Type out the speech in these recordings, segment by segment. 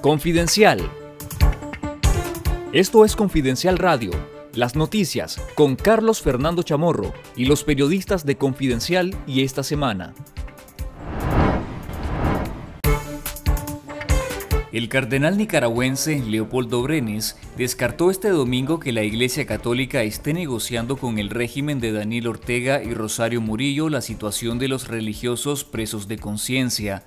Confidencial. Esto es Confidencial Radio, las noticias con Carlos Fernando Chamorro y los periodistas de Confidencial y esta semana. El cardenal nicaragüense Leopoldo Brenes descartó este domingo que la Iglesia Católica esté negociando con el régimen de Daniel Ortega y Rosario Murillo la situación de los religiosos presos de conciencia.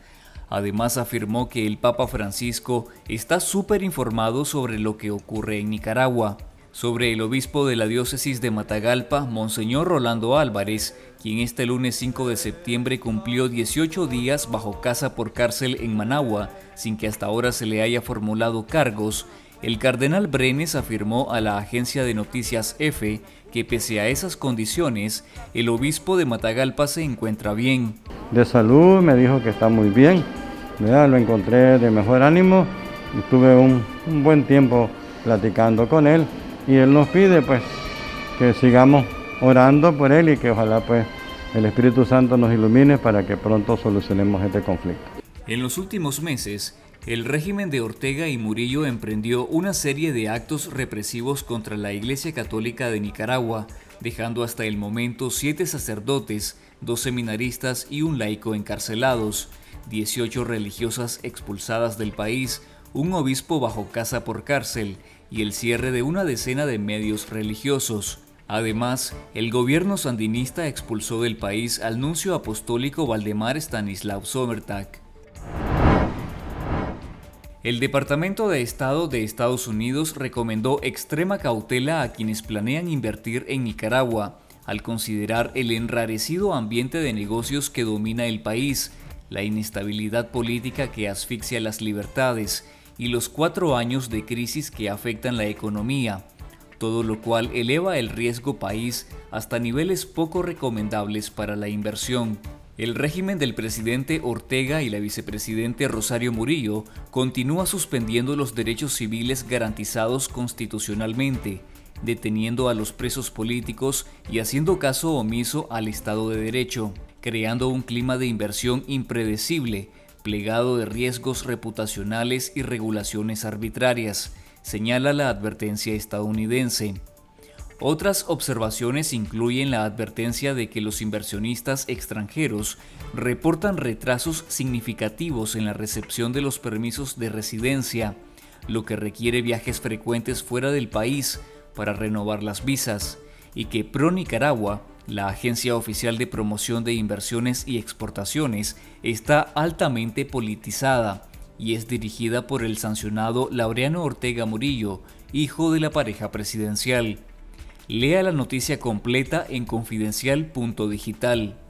Además afirmó que el Papa Francisco está súper informado sobre lo que ocurre en Nicaragua. Sobre el obispo de la diócesis de Matagalpa, Monseñor Rolando Álvarez, quien este lunes 5 de septiembre cumplió 18 días bajo casa por cárcel en Managua, sin que hasta ahora se le haya formulado cargos, el cardenal Brenes afirmó a la agencia de noticias EFE que pese a esas condiciones, el obispo de Matagalpa se encuentra bien. De salud me dijo que está muy bien, lo encontré de mejor ánimo y tuve un, un, buen tiempo platicando con él y él nos pide pues que sigamos orando por él y que ojalá pues el Espíritu Santo nos ilumine para que pronto solucionemos este conflicto. En los últimos meses, el régimen de Ortega y Murillo emprendió una serie de actos represivos contra la Iglesia Católica de Nicaragua, dejando hasta el momento siete sacerdotes, dos seminaristas y un laico encarcelados. 18 religiosas expulsadas del país, un obispo bajo casa por cárcel y el cierre de una decena de medios religiosos. Además, el gobierno sandinista expulsó del país al nuncio apostólico Valdemar Stanislav Somertag. El Departamento de Estado de Estados Unidos recomendó extrema cautela a quienes planean invertir en Nicaragua, al considerar el enrarecido ambiente de negocios que domina el país, la inestabilidad política que asfixia las libertades y los cuatro años de crisis que afectan la economía, todo lo cual eleva el riesgo país hasta niveles poco recomendables para la inversión. El régimen del presidente Ortega y la vicepresidente Rosario Murillo continúa suspendiendo los derechos civiles garantizados constitucionalmente, deteniendo a los presos políticos y haciendo caso omiso al Estado de Derecho creando un clima de inversión impredecible, plegado de riesgos reputacionales y regulaciones arbitrarias, señala la advertencia estadounidense. Otras observaciones incluyen la advertencia de que los inversionistas extranjeros reportan retrasos significativos en la recepción de los permisos de residencia, lo que requiere viajes frecuentes fuera del país para renovar las visas, y que Pro Nicaragua la Agencia Oficial de Promoción de Inversiones y Exportaciones está altamente politizada y es dirigida por el sancionado Laureano Ortega Murillo, hijo de la pareja presidencial. Lea la noticia completa en confidencial.digital.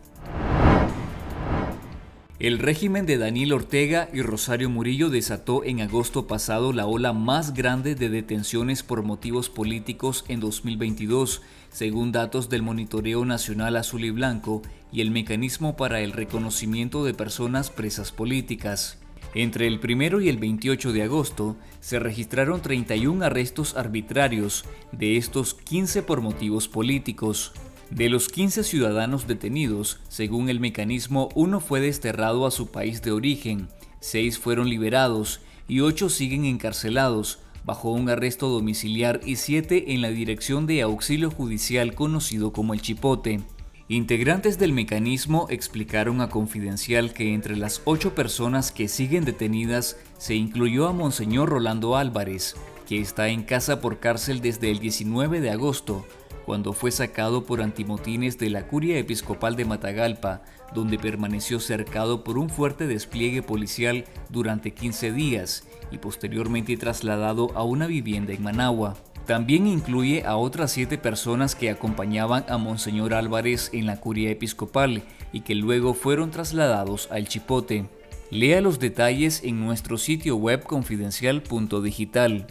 El régimen de Daniel Ortega y Rosario Murillo desató en agosto pasado la ola más grande de detenciones por motivos políticos en 2022, según datos del Monitoreo Nacional Azul y Blanco y el Mecanismo para el Reconocimiento de Personas Presas Políticas. Entre el 1 y el 28 de agosto se registraron 31 arrestos arbitrarios, de estos 15 por motivos políticos. De los 15 ciudadanos detenidos, según el mecanismo, uno fue desterrado a su país de origen, seis fueron liberados y ocho siguen encarcelados bajo un arresto domiciliar y siete en la Dirección de Auxilio Judicial conocido como el Chipote. Integrantes del mecanismo explicaron a Confidencial que entre las ocho personas que siguen detenidas se incluyó a Monseñor Rolando Álvarez, que está en casa por cárcel desde el 19 de agosto, cuando fue sacado por antimotines de la curia episcopal de Matagalpa, donde permaneció cercado por un fuerte despliegue policial durante 15 días y posteriormente trasladado a una vivienda en Managua. También incluye a otras siete personas que acompañaban a Monseñor Álvarez en la curia episcopal y que luego fueron trasladados al Chipote. Lea los detalles en nuestro sitio web confidencial.digital.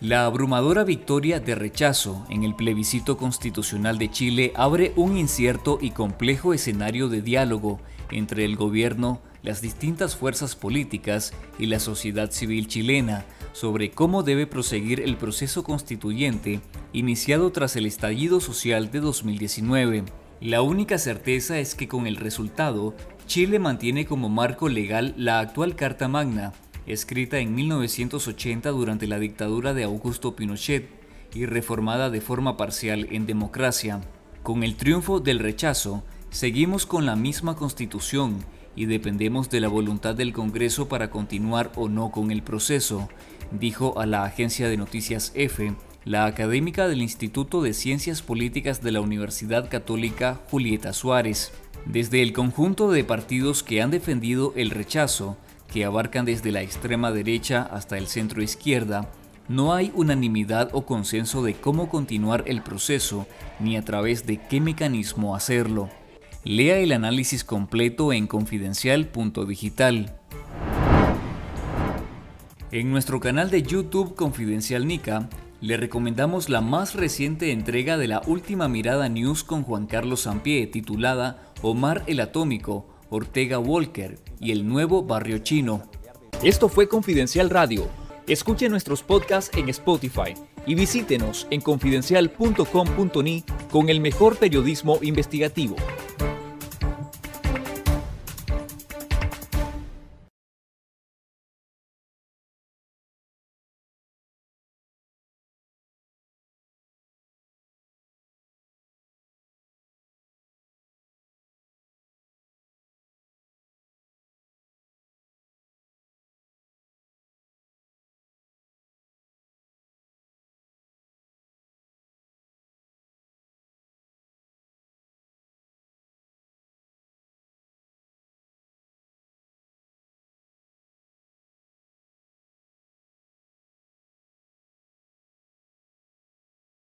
La abrumadora victoria de rechazo en el plebiscito constitucional de Chile abre un incierto y complejo escenario de diálogo entre el gobierno, las distintas fuerzas políticas y la sociedad civil chilena sobre cómo debe proseguir el proceso constituyente iniciado tras el estallido social de 2019. La única certeza es que con el resultado, Chile mantiene como marco legal la actual Carta Magna, escrita en 1980 durante la dictadura de Augusto Pinochet y reformada de forma parcial en democracia. Con el triunfo del rechazo, seguimos con la misma constitución y dependemos de la voluntad del Congreso para continuar o no con el proceso, dijo a la agencia de noticias EFE la académica del Instituto de Ciencias Políticas de la Universidad Católica Julieta Suárez. Desde el conjunto de partidos que han defendido el rechazo, que abarcan desde la extrema derecha hasta el centro izquierda, no hay unanimidad o consenso de cómo continuar el proceso ni a través de qué mecanismo hacerlo. Lea el análisis completo en confidencial.digital. En nuestro canal de YouTube Confidencial Nica le recomendamos la más reciente entrega de la última mirada news con Juan Carlos Sampié titulada Omar el Atómico, Ortega Walker y el nuevo barrio chino. Esto fue Confidencial Radio. Escuche nuestros podcasts en Spotify y visítenos en confidencial.com.ni con el mejor periodismo investigativo.